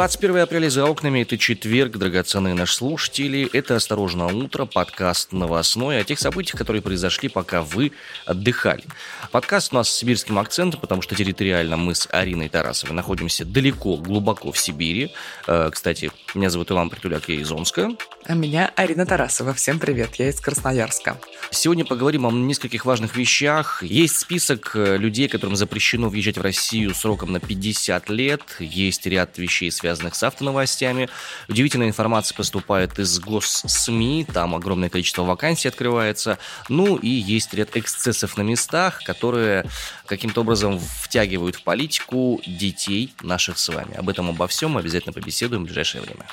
21 апреля за окнами, это четверг, драгоценные наши слушатели. Это «Осторожно, утро», подкаст новостной о тех событиях, которые произошли, пока вы отдыхали. Подкаст у нас с сибирским акцентом, потому что территориально мы с Ариной Тарасовой находимся далеко, глубоко в Сибири. Э, кстати, меня зовут Иван Притуляк, я из Омска. А меня Арина Тарасова. Всем привет, я из Красноярска. Сегодня поговорим о нескольких важных вещах. Есть список э, людей, которым запрещено въезжать в Россию сроком на 50 лет. Есть ряд вещей, связанных с автоновостями. Удивительная информация поступает из госсми, там огромное количество вакансий открывается. Ну и есть ряд эксцессов на местах, которые каким-то образом втягивают в политику детей наших с вами. Об этом обо всем обязательно побеседуем в ближайшее время.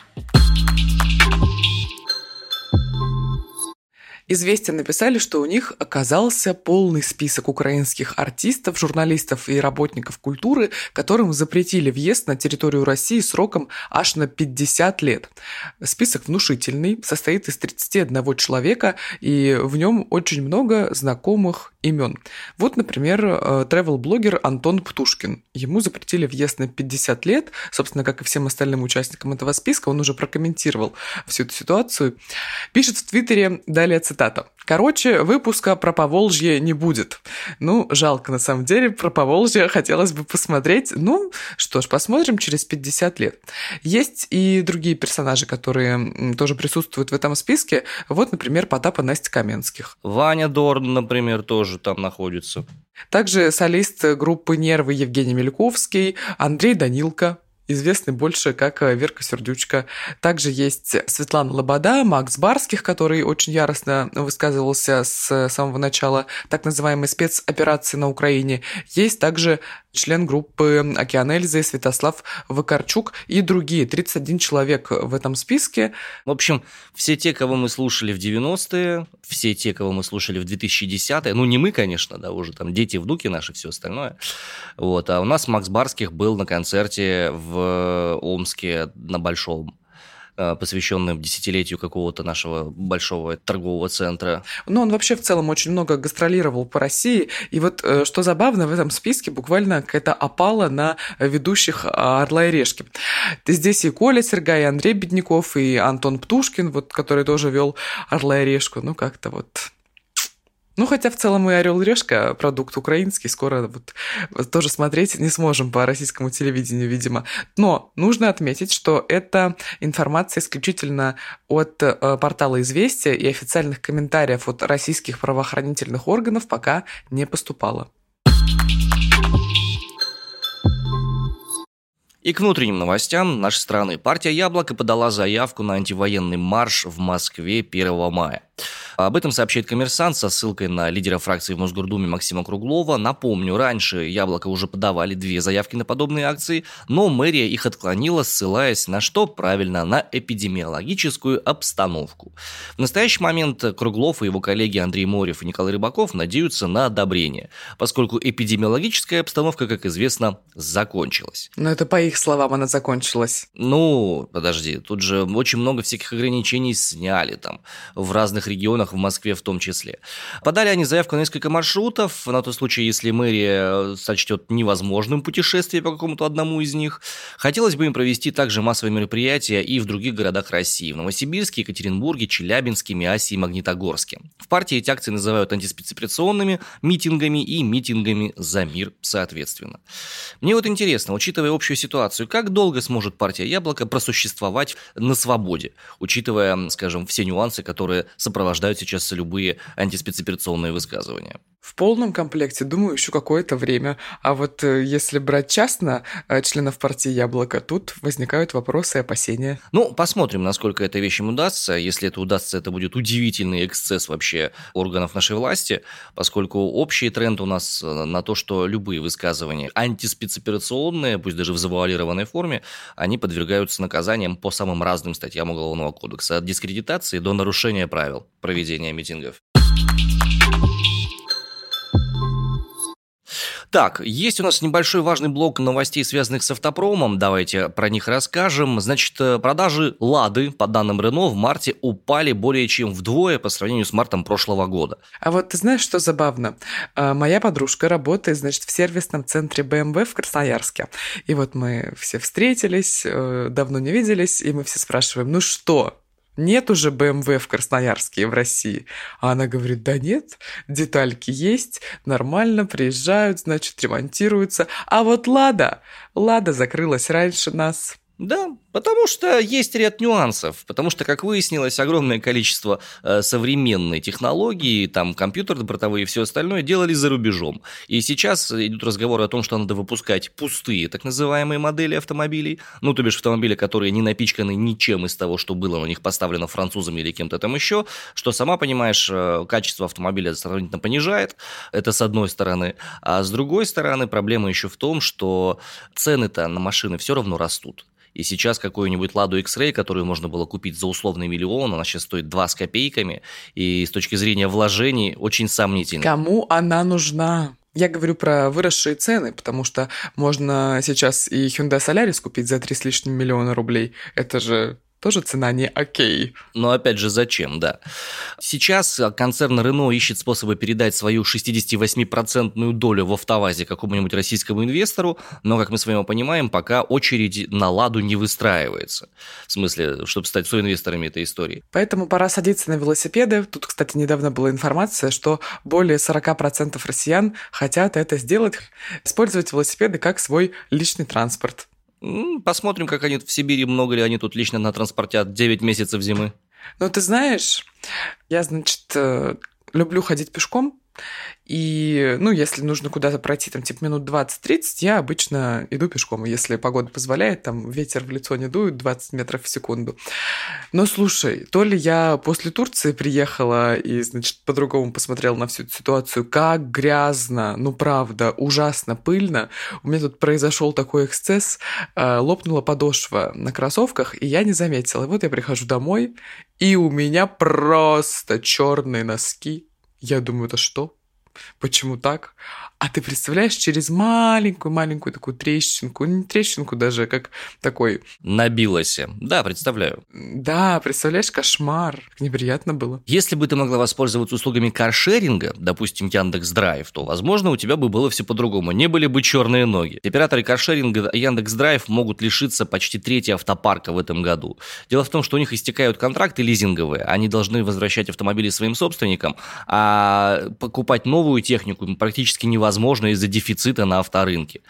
Известия написали, что у них оказался полный список украинских артистов, журналистов и работников культуры, которым запретили въезд на территорию России сроком аж на 50 лет. Список внушительный, состоит из 31 человека, и в нем очень много знакомых имен. Вот, например, э, travel-блогер Антон Птушкин. Ему запретили въезд на 50 лет, собственно, как и всем остальным участникам этого списка, он уже прокомментировал всю эту ситуацию. Пишет в Твиттере, далее цитата, Цитата. Короче, выпуска про Поволжье не будет. Ну, жалко на самом деле, про Поволжье хотелось бы посмотреть. Ну, что ж, посмотрим через 50 лет. Есть и другие персонажи, которые тоже присутствуют в этом списке. Вот, например, Потап и Настя Каменских. Ваня Дорн, например, тоже там находится. Также солист группы «Нервы» Евгений Мельковский, Андрей Данилко, известный больше как э, Верка Сердючка. Также есть Светлана Лобода, Макс Барских, который очень яростно высказывался с самого начала так называемой спецоперации на Украине. Есть также член группы «Океан Эльзы» Святослав Вакарчук и другие. 31 человек в этом списке. В общем, все те, кого мы слушали в 90-е, все те, кого мы слушали в 2010-е, ну не мы, конечно, да, уже там дети, внуки наши, все остальное. Вот, а у нас Макс Барских был на концерте в Омске на Большом Э, посвященным десятилетию какого-то нашего большого торгового центра. Ну, он вообще в целом очень много гастролировал по России. И вот э, что забавно, в этом списке буквально какая-то опала на ведущих «Орла и решки». Здесь и Коля Сергей, и Андрей Бедняков, и Антон Птушкин, вот, который тоже вел «Орла и решку». Ну, как-то вот ну, хотя в целом и «Орел и решка» продукт украинский, скоро вот тоже смотреть не сможем по российскому телевидению, видимо. Но нужно отметить, что это информация исключительно от э, портала «Известия» и официальных комментариев от российских правоохранительных органов пока не поступало. И к внутренним новостям нашей страны. Партия «Яблоко» подала заявку на антивоенный марш в Москве 1 мая. Об этом сообщает коммерсант со ссылкой на лидера фракции в Мосгордуме Максима Круглова. Напомню, раньше «Яблоко» уже подавали две заявки на подобные акции, но мэрия их отклонила, ссылаясь на что? Правильно, на эпидемиологическую обстановку. В настоящий момент Круглов и его коллеги Андрей Морев и Николай Рыбаков надеются на одобрение, поскольку эпидемиологическая обстановка, как известно, закончилась. Но это по их словам она закончилась. Ну, подожди, тут же очень много всяких ограничений сняли там в разных регионах регионах, в Москве в том числе. Подали они заявку на несколько маршрутов, на тот случай, если мэрия сочтет невозможным путешествие по какому-то одному из них. Хотелось бы им провести также массовые мероприятия и в других городах России, в Новосибирске, Екатеринбурге, Челябинске, Миасе и Магнитогорске. В партии эти акции называют антиспецоперационными митингами и митингами за мир соответственно. Мне вот интересно, учитывая общую ситуацию, как долго сможет партия Яблоко просуществовать на свободе, учитывая, скажем, все нюансы, которые сопровождают сейчас любые антиспецоперационные высказывания. В полном комплекте, думаю, еще какое-то время. А вот э, если брать частно э, членов партии «Яблоко», тут возникают вопросы и опасения. Ну, посмотрим, насколько эта вещь им удастся. Если это удастся, это будет удивительный эксцесс вообще органов нашей власти, поскольку общий тренд у нас э, на то, что любые высказывания антиспецоперационные, пусть даже в завуалированной форме, они подвергаются наказаниям по самым разным статьям Уголовного кодекса, от дискредитации до нарушения правил проведения митингов. Так, есть у нас небольшой важный блок новостей, связанных с автопромом. Давайте про них расскажем. Значит, э, продажи «Лады», по данным Рено, в марте упали более чем вдвое по сравнению с мартом прошлого года. А вот ты знаешь, что забавно? А, моя подружка работает, значит, в сервисном центре BMW в Красноярске. И вот мы все встретились, э, давно не виделись, и мы все спрашиваем, ну что, нет уже BMW в Красноярске и в России. А она говорит, да нет, детальки есть, нормально, приезжают, значит, ремонтируются. А вот Лада, Лада закрылась раньше нас. Да, потому что есть ряд нюансов, потому что, как выяснилось, огромное количество э, современной технологии, там компьютеры бортовые и все остальное делали за рубежом. И сейчас идут разговоры о том, что надо выпускать пустые так называемые модели автомобилей, ну, то бишь автомобили, которые не напичканы ничем из того, что было на них поставлено французами или кем-то там еще, что, сама понимаешь, э, качество автомобиля сравнительно понижает, это с одной стороны, а с другой стороны проблема еще в том, что цены-то на машины все равно растут. И сейчас какую-нибудь Ладу X-Ray, которую можно было купить за условный миллион, она сейчас стоит 2 с копейками, и с точки зрения вложений очень сомнительно. Кому она нужна? Я говорю про выросшие цены, потому что можно сейчас и Hyundai Solaris купить за 3 с лишним миллиона рублей. Это же тоже цена не окей. Но опять же, зачем, да. Сейчас концерн Renault ищет способы передать свою 68% долю в автовазе какому-нибудь российскому инвестору, но, как мы с вами понимаем, пока очередь на ладу не выстраивается. В смысле, чтобы стать соинвесторами этой истории. Поэтому пора садиться на велосипеды. Тут, кстати, недавно была информация, что более 40% россиян хотят это сделать, использовать велосипеды как свой личный транспорт. Посмотрим, как они в Сибири, много ли они тут лично натранспортят 9 месяцев зимы. Ну, ты знаешь, я, значит, э, люблю ходить пешком, и, ну, если нужно куда-то пройти, там, типа, минут 20-30, я обычно иду пешком. Если погода позволяет, там, ветер в лицо не дует 20 метров в секунду. Но, слушай, то ли я после Турции приехала и, значит, по-другому посмотрела на всю эту ситуацию, как грязно, ну, правда, ужасно пыльно. У меня тут произошел такой эксцесс, э, лопнула подошва на кроссовках, и я не заметила. И вот я прихожу домой, и у меня просто черные носки. Я думаю, это что? Почему так? А ты представляешь, через маленькую-маленькую такую трещинку, не трещинку даже, как такой... Набилась. Да, представляю. Да, представляешь, кошмар. Как неприятно было. Если бы ты могла воспользоваться услугами каршеринга, допустим, Яндекс Драйв, то, возможно, у тебя бы было все по-другому. Не были бы черные ноги. Операторы каршеринга Яндекс Драйв могут лишиться почти трети автопарка в этом году. Дело в том, что у них истекают контракты лизинговые. Они должны возвращать автомобили своим собственникам, а покупать новую технику практически невозможно из-за дефицита на авторынке.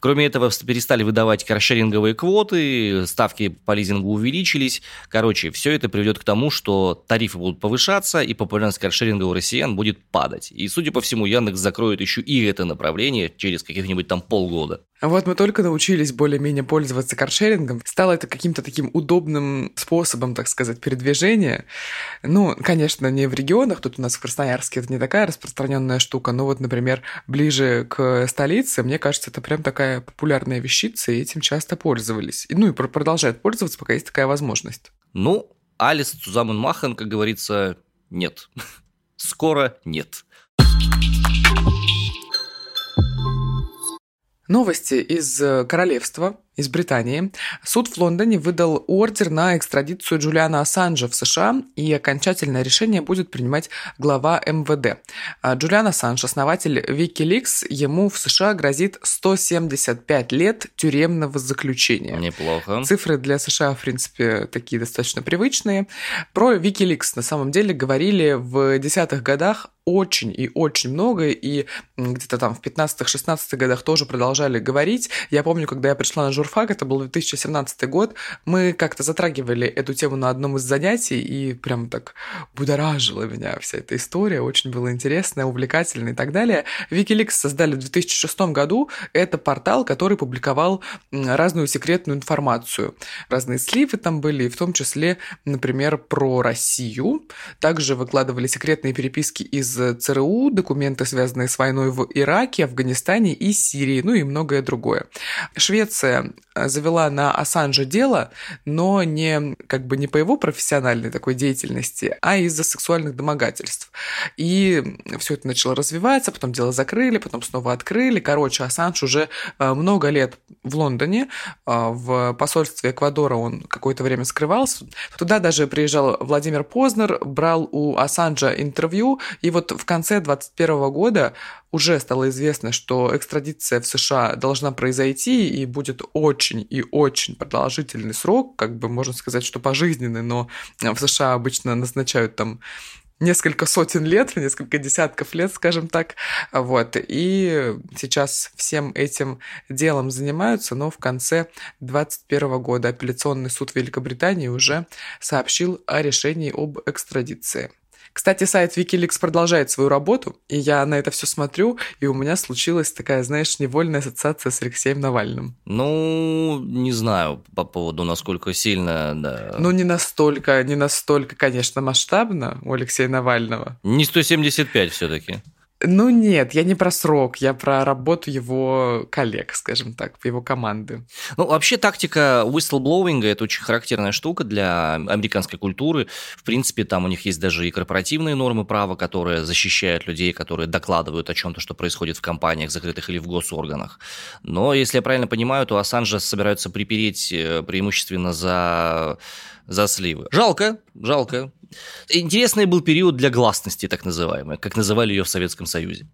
Кроме этого, перестали выдавать каршеринговые квоты, ставки по лизингу увеличились. Короче, все это приведет к тому, что тарифы будут повышаться, и популярность каршеринга у россиян будет падать. И, судя по всему, Яндекс закроет еще и это направление через каких-нибудь там полгода. Вот мы только научились более-менее пользоваться каршерингом. Стало это каким-то таким удобным способом, так сказать, передвижения. Ну, конечно, не в регионах, тут у нас в Красноярске это не такая распространенная штука, но вот, например, ближе к столице, мне кажется, это прям такая популярная вещица, и этим часто пользовались. Ну и продолжают пользоваться, пока есть такая возможность. Ну, Алис Цузамен Махан, как говорится, нет. Скоро нет. Новости из э, королевства из Британии. Суд в Лондоне выдал ордер на экстрадицию Джулиана Ассанжа в США, и окончательное решение будет принимать глава МВД. А Джулиан Ассанж, основатель Wikileaks, ему в США грозит 175 лет тюремного заключения. Неплохо. Цифры для США, в принципе, такие достаточно привычные. Про Wikileaks на самом деле говорили в десятых годах очень и очень много, и где-то там в 15-16 годах тоже продолжали говорить. Я помню, когда я пришла на журфак, это был 2017 год, мы как-то затрагивали эту тему на одном из занятий, и прям так будоражила меня вся эта история, очень было интересно, увлекательно и так далее. Wikileaks создали в 2006 году, это портал, который публиковал разную секретную информацию. Разные сливы там были, в том числе, например, про Россию. Также выкладывали секретные переписки из ЦРУ, документы, связанные с войной в Ираке, Афганистане и Сирии, ну и многое другое. Швеция завела на Ассанжа дело, но не как бы не по его профессиональной такой деятельности, а из-за сексуальных домогательств. И все это начало развиваться, потом дело закрыли, потом снова открыли. Короче, Ассанж уже э, много лет в Лондоне, э, в посольстве Эквадора он какое-то время скрывался. Туда даже приезжал Владимир Познер, брал у Ассанжа интервью, и вот в конце 2021 года уже стало известно, что экстрадиция в США должна произойти и будет очень и очень продолжительный срок, как бы можно сказать, что пожизненный, но в США обычно назначают там несколько сотен лет, несколько десятков лет, скажем так. Вот. И сейчас всем этим делом занимаются, но в конце 2021 года апелляционный суд Великобритании уже сообщил о решении об экстрадиции. Кстати, сайт Wikileaks продолжает свою работу, и я на это все смотрю, и у меня случилась такая, знаешь, невольная ассоциация с Алексеем Навальным. Ну, не знаю по поводу, насколько сильно, да. Ну, не настолько, не настолько, конечно, масштабно у Алексея Навального. Не 175 все-таки. Ну нет, я не про срок, я про работу его коллег, скажем так, его команды. Ну, вообще тактика whistleblowing – это очень характерная штука для американской культуры. В принципе, там у них есть даже и корпоративные нормы права, которые защищают людей, которые докладывают о чем-то, что происходит в компаниях, закрытых или в госорганах. Но, если я правильно понимаю, то Ассанжа собираются припереть э, преимущественно за за сливы. Жалко, жалко. Интересный был период для гласности, так называемый, как называли ее в Советском Союзе.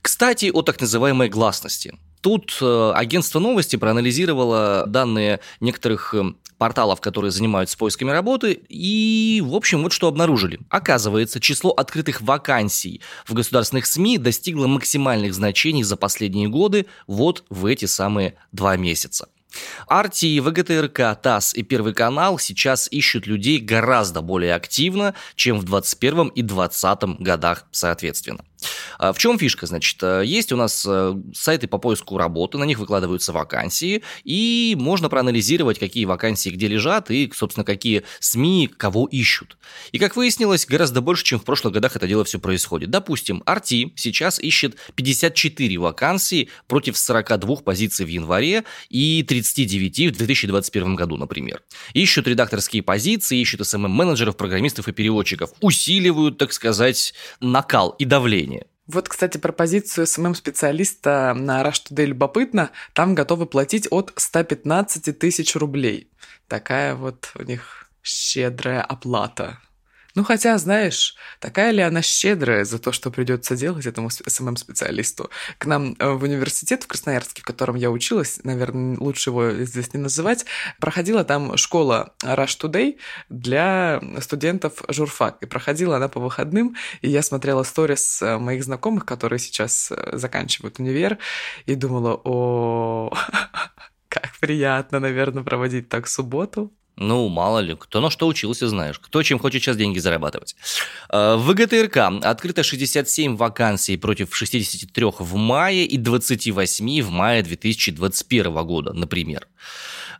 Кстати, о так называемой гласности. Тут э, агентство новости проанализировало данные некоторых э, порталов, которые занимаются поисками работы, и, в общем, вот что обнаружили. Оказывается, число открытых вакансий в государственных СМИ достигло максимальных значений за последние годы вот в эти самые два месяца. Арти, ВГТРК, ТАСС и Первый канал сейчас ищут людей гораздо более активно, чем в 21 и 20 годах соответственно. А в чем фишка, значит? Э, есть у нас э, сайты по поиску работы, на них выкладываются вакансии, и можно проанализировать, какие вакансии где лежат, и, собственно, какие СМИ кого ищут. И, как выяснилось, гораздо больше, чем в прошлых годах это дело все происходит. Допустим, RT сейчас ищет 54 вакансии против 42 позиций в январе и 39 в 2021 году, например. Ищут редакторские позиции, ищут SMM-менеджеров, программистов и переводчиков. Усиливают, так сказать, накал и давление вот, кстати, про позицию SMM-специалиста на Russia Today любопытно. Там готовы платить от 115 тысяч рублей. Такая вот у них щедрая оплата. Ну, хотя, знаешь, такая ли она щедрая за то, что придется делать этому SMM-специалисту? К нам э, в университет в Красноярске, в котором я училась, наверное, лучше его здесь не называть, проходила там школа Rush Today для студентов журфак. И проходила она по выходным, и я смотрела сторис э, моих знакомых, которые сейчас э, заканчивают универ, и думала, о, как приятно, наверное, проводить так субботу. Ну, мало ли, кто на что учился, знаешь. Кто чем хочет сейчас деньги зарабатывать. Э, в ГТРК открыто 67 вакансий против 63 в мае и 28 в мае 2021 года, например.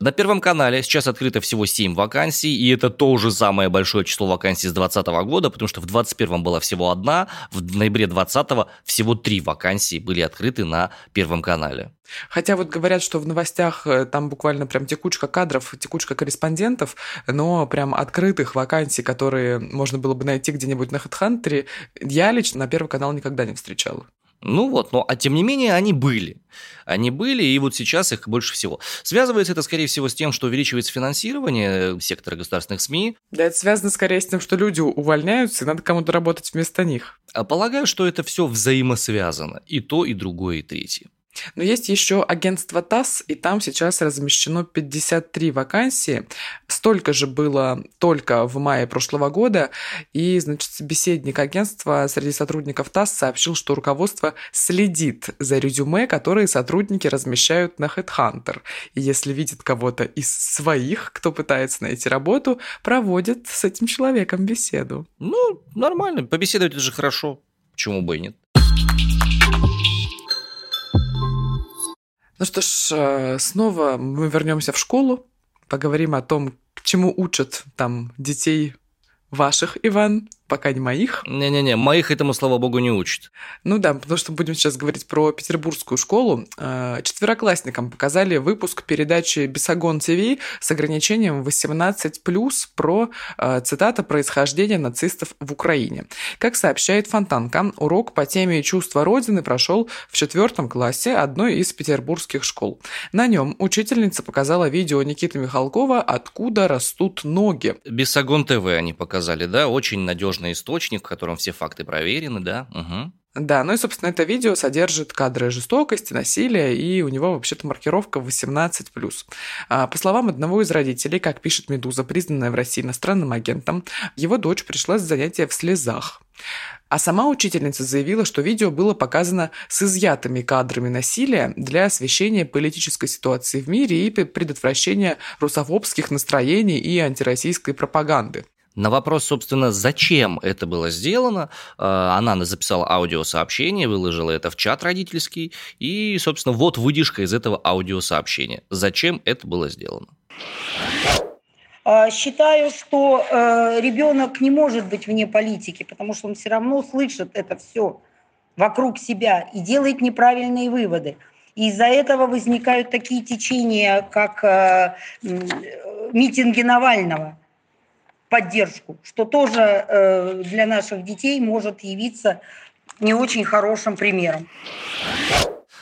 На Первом канале сейчас открыто всего 7 вакансий, и это тоже самое большое число вакансий с 2020 года, потому что в 2021 была всего одна, в ноябре 2020 всего 3 вакансии были открыты на Первом канале. Хотя вот говорят, что в новостях э, там буквально прям текучка кадров, текучка корреспондентов, но прям открытых вакансий, которые можно было бы найти где-нибудь на HeadHunter, я лично на Первый канал никогда не встречал. Ну вот, но а тем не менее они были. Они были, и вот сейчас их больше всего. Связывается это, скорее всего, с тем, что увеличивается финансирование сектора государственных СМИ. Да, это связано скорее с тем, что люди увольняются, и надо кому-то работать вместо них. А полагаю, что это все взаимосвязано. И то, и другое, и третье. Но есть еще агентство ТАСС, и там сейчас размещено 53 вакансии. Столько же было только в мае прошлого года. И, значит, собеседник агентства среди сотрудников ТАСС сообщил, что руководство следит за резюме, которые сотрудники размещают на HeadHunter. И если видит кого-то из своих, кто пытается найти работу, проводит с этим человеком беседу. Ну, нормально. Побеседовать это же хорошо. Почему бы и нет? Ну что ж, э, снова мы вернемся в школу, поговорим о том, чему учат там детей ваших, Иван, пока не моих. Не-не-не, моих этому, слава богу, не учат. Ну да, потому что будем сейчас говорить про петербургскую школу. Э, четвероклассникам показали выпуск передачи «Бесогон ТВ» с ограничением 18+, про, э, цитата, «происхождение нацистов в Украине». Как сообщает Фонтанка, урок по теме «Чувство Родины» прошел в четвертом классе одной из петербургских школ. На нем учительница показала видео Никиты Михалкова «Откуда растут ноги». «Бесогон ТВ» они показали, да? Очень надежно надежный источник, в котором все факты проверены, да? Угу. Да, ну и, собственно, это видео содержит кадры жестокости, насилия, и у него вообще-то маркировка 18+. А, по словам одного из родителей, как пишет «Медуза», признанная в России иностранным агентом, его дочь пришла с занятия в слезах. А сама учительница заявила, что видео было показано с изъятыми кадрами насилия для освещения политической ситуации в мире и предотвращения русофобских настроений и антироссийской пропаганды. На вопрос, собственно, зачем это было сделано, э, она записала аудиосообщение, выложила это в чат родительский, и, собственно, вот выдержка из этого аудиосообщения. Зачем это было сделано? А, считаю, что э, ребенок не может быть вне политики, потому что он все равно слышит это все вокруг себя и делает неправильные выводы. И из-за этого возникают такие течения, как э, митинги Навального – поддержку, что тоже э, для наших детей может явиться не очень хорошим примером.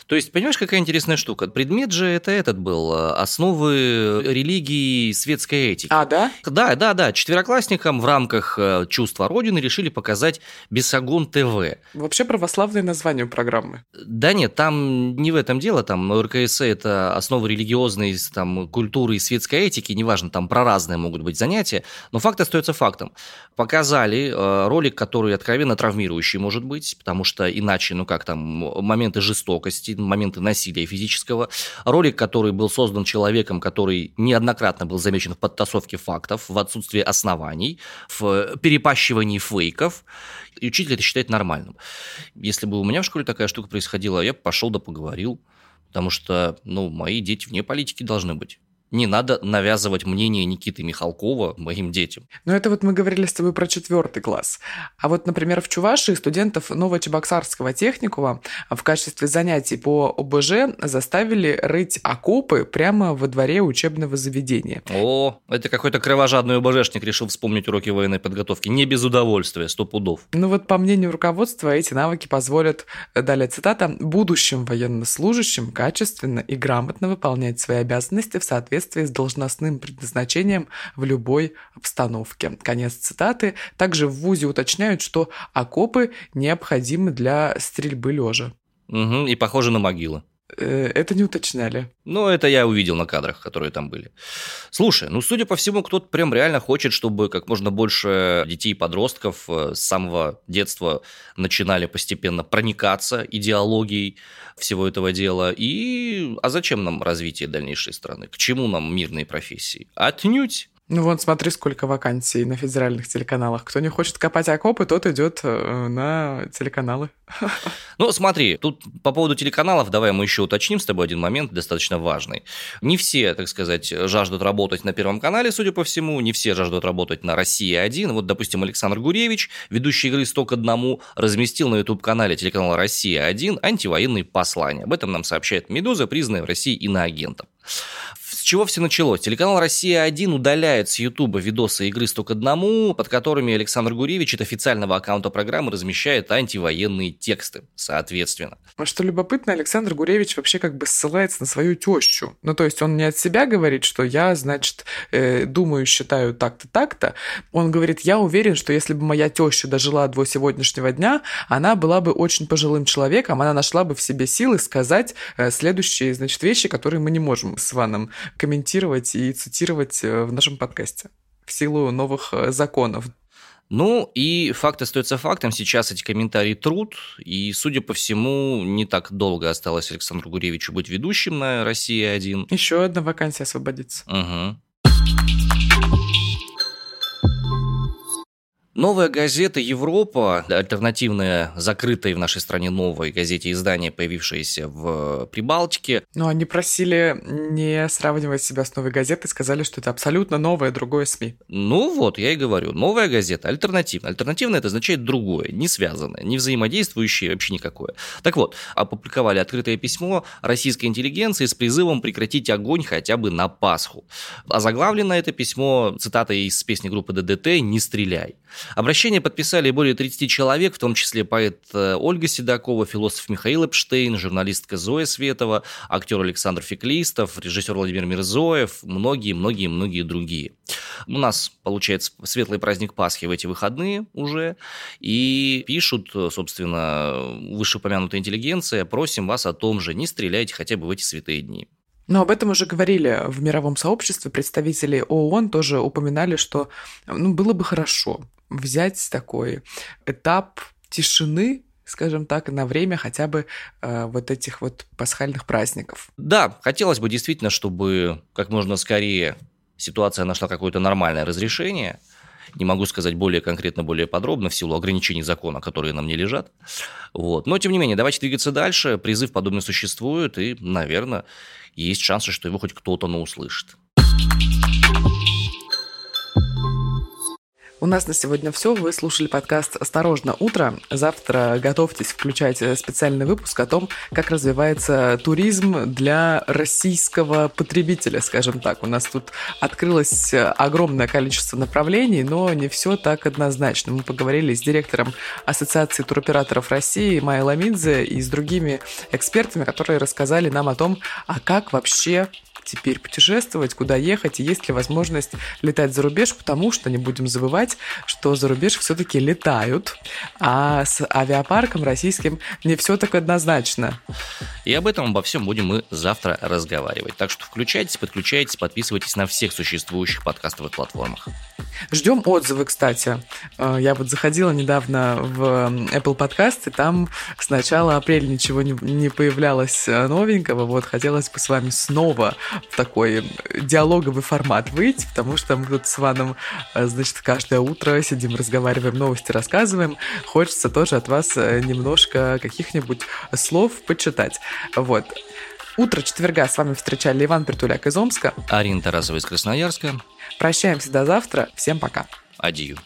То есть, понимаешь, какая интересная штука? Предмет же это этот был, э, основы религии и светской этики. А, да? Да, да, да. Четвероклассникам в рамках э, чувства Родины решили показать Бесогон ТВ. Вообще православное название программы. Да нет, там не в этом дело, там РКС это основы религиозной там, культуры и светской этики, неважно, там про разные могут быть занятия, но факт остается фактом. Показали э, ролик, который откровенно травмирующий может быть, потому что иначе, ну как там, моменты жестокости, моменты насилия физического. Ролик, который был создан человеком, который неоднократно был замечен в подтасовке фактов, в отсутствии оснований, в перепащивании фейков. И учитель это считает нормальным. Если бы у меня в школе такая штука происходила, я бы пошел да поговорил. Потому что, ну, мои дети вне политики должны быть. Не надо навязывать мнение Никиты Михалкова моим детям. Ну, это вот мы говорили с тобой про четвертый класс. А вот, например, в Чувашии студентов Новочебоксарского техникума в качестве занятий по ОБЖ заставили рыть окопы прямо во дворе учебного заведения. О, это какой-то кровожадный ОБЖшник решил вспомнить уроки военной подготовки. Не без удовольствия, сто пудов. Ну вот, по мнению руководства, эти навыки позволят, далее цитата, будущим военнослужащим качественно и грамотно выполнять свои обязанности в соответствии соответствии с должностным предназначением в любой обстановке. Конец цитаты. Также в ВУЗе уточняют, что окопы необходимы для стрельбы лежа. Угу, и похожи на могилы. Э, это не уточняли. Ну, это я увидел на кадрах, которые там были. Слушай, ну, судя по всему, кто-то прям реально хочет, чтобы как можно больше детей и подростков э, с самого детства начинали постепенно проникаться идеологией всего этого дела. И а зачем нам развитие дальнейшей страны? К чему нам мирные профессии? Отнюдь. Ну вот смотри, сколько вакансий на федеральных телеканалах. Кто не хочет копать окопы, тот идет э, на телеканалы. Ну смотри, тут по поводу телеканалов, давай мы еще уточним с тобой один момент достаточно важный. Не все, так сказать, жаждут работать на Первом канале, судя по всему, не все жаждут работать на «Россия-1». Вот, допустим, Александр Гуревич, ведущий игры «100 к одному», разместил на YouTube-канале телеканала «Россия-1» антивоенные послания. Об этом нам сообщает «Медуза», признанная в России иноагентом чего все началось? Телеканал «Россия-1» удаляет с Ютуба видосы игры «100 к одному», под которыми Александр Гуревич от официального аккаунта программы размещает антивоенные тексты, соответственно. А что любопытно, Александр Гуревич вообще как бы ссылается на свою тещу. Ну, то есть он не от себя говорит, что я, значит, э, думаю, считаю так-то, так-то. Он говорит, я уверен, что если бы моя теща дожила до сегодняшнего дня, она была бы очень пожилым человеком, она нашла бы в себе силы сказать э, следующие, значит, вещи, которые мы не можем с Иваном комментировать и цитировать э, в нашем подкасте в силу новых э, законов. Ну и факт остается фактом. Сейчас эти комментарии труд, и, судя по всему, не так долго осталось Александру Гуревичу быть ведущим на «Россия-1». Еще одна вакансия освободится. Угу. Новая газета «Европа», альтернативная закрытой в нашей стране новой газете издания, появившаяся в Прибалтике. Но они просили не сравнивать себя с новой газетой, сказали, что это абсолютно новое другое СМИ. Ну вот, я и говорю, новая газета, альтернативная. Альтернативная это означает другое, не связанное, не взаимодействующее, вообще никакое. Так вот, опубликовали открытое письмо российской интеллигенции с призывом прекратить огонь хотя бы на Пасху. Озаглавлено это письмо цитатой из песни группы ДДТ «Не стреляй». Обращение подписали более 30 человек, в том числе поэт э, Ольга Седокова, философ Михаил Эпштейн, журналистка Зоя Светова, актер Александр Феклистов, режиссер Владимир Мирзоев, многие-многие-многие другие. У нас, получается, светлый праздник Пасхи в эти выходные уже, и пишут, собственно, вышеупомянутая интеллигенция, просим вас о том же, не стреляйте хотя бы в эти святые дни. Но об этом уже говорили в мировом сообществе. Представители ООН тоже упоминали, что ну, было бы хорошо взять такой этап тишины скажем так, на время хотя бы э, вот этих вот пасхальных праздников. Да, хотелось бы действительно, чтобы как можно скорее ситуация нашла какое-то нормальное разрешение. Не могу сказать более конкретно, более подробно в силу ограничений закона, которые нам не лежат. Вот. Но, тем не менее, давайте двигаться дальше. Призыв подобный существует, и, наверное, есть шансы, что его хоть кто-то, но услышит. У нас на сегодня все. Вы слушали подкаст «Осторожно, утро». Завтра готовьтесь включать специальный выпуск о том, как развивается туризм для российского потребителя, скажем так. У нас тут открылось огромное количество направлений, но не все так однозначно. Мы поговорили с директором Ассоциации туроператоров России Майей Ламидзе и с другими экспертами, которые рассказали нам о том, а как вообще теперь путешествовать, куда ехать, и есть ли возможность летать за рубеж, потому что не будем забывать, что за рубеж все-таки летают, а с авиапарком российским не все так однозначно. И об этом обо всем будем мы завтра разговаривать. Так что включайтесь, подключайтесь, подписывайтесь на всех существующих подкастовых платформах. Ждем отзывы, кстати. Э, я вот заходила недавно в Apple Podcast, и там с начала апреля ничего не, не появлялось э, новенького. Вот хотелось бы с вами снова в такой диалоговый формат выйти, потому что мы тут с Иваном, э, значит, каждое утро сидим, разговариваем, новости рассказываем. Хочется тоже от вас немножко каких-нибудь слов почитать. Вот. Утро четверга с вами встречали Иван Притуляк из Омска. Арина Тарасова из Красноярска. Прощаемся до завтра. Всем пока. Адью.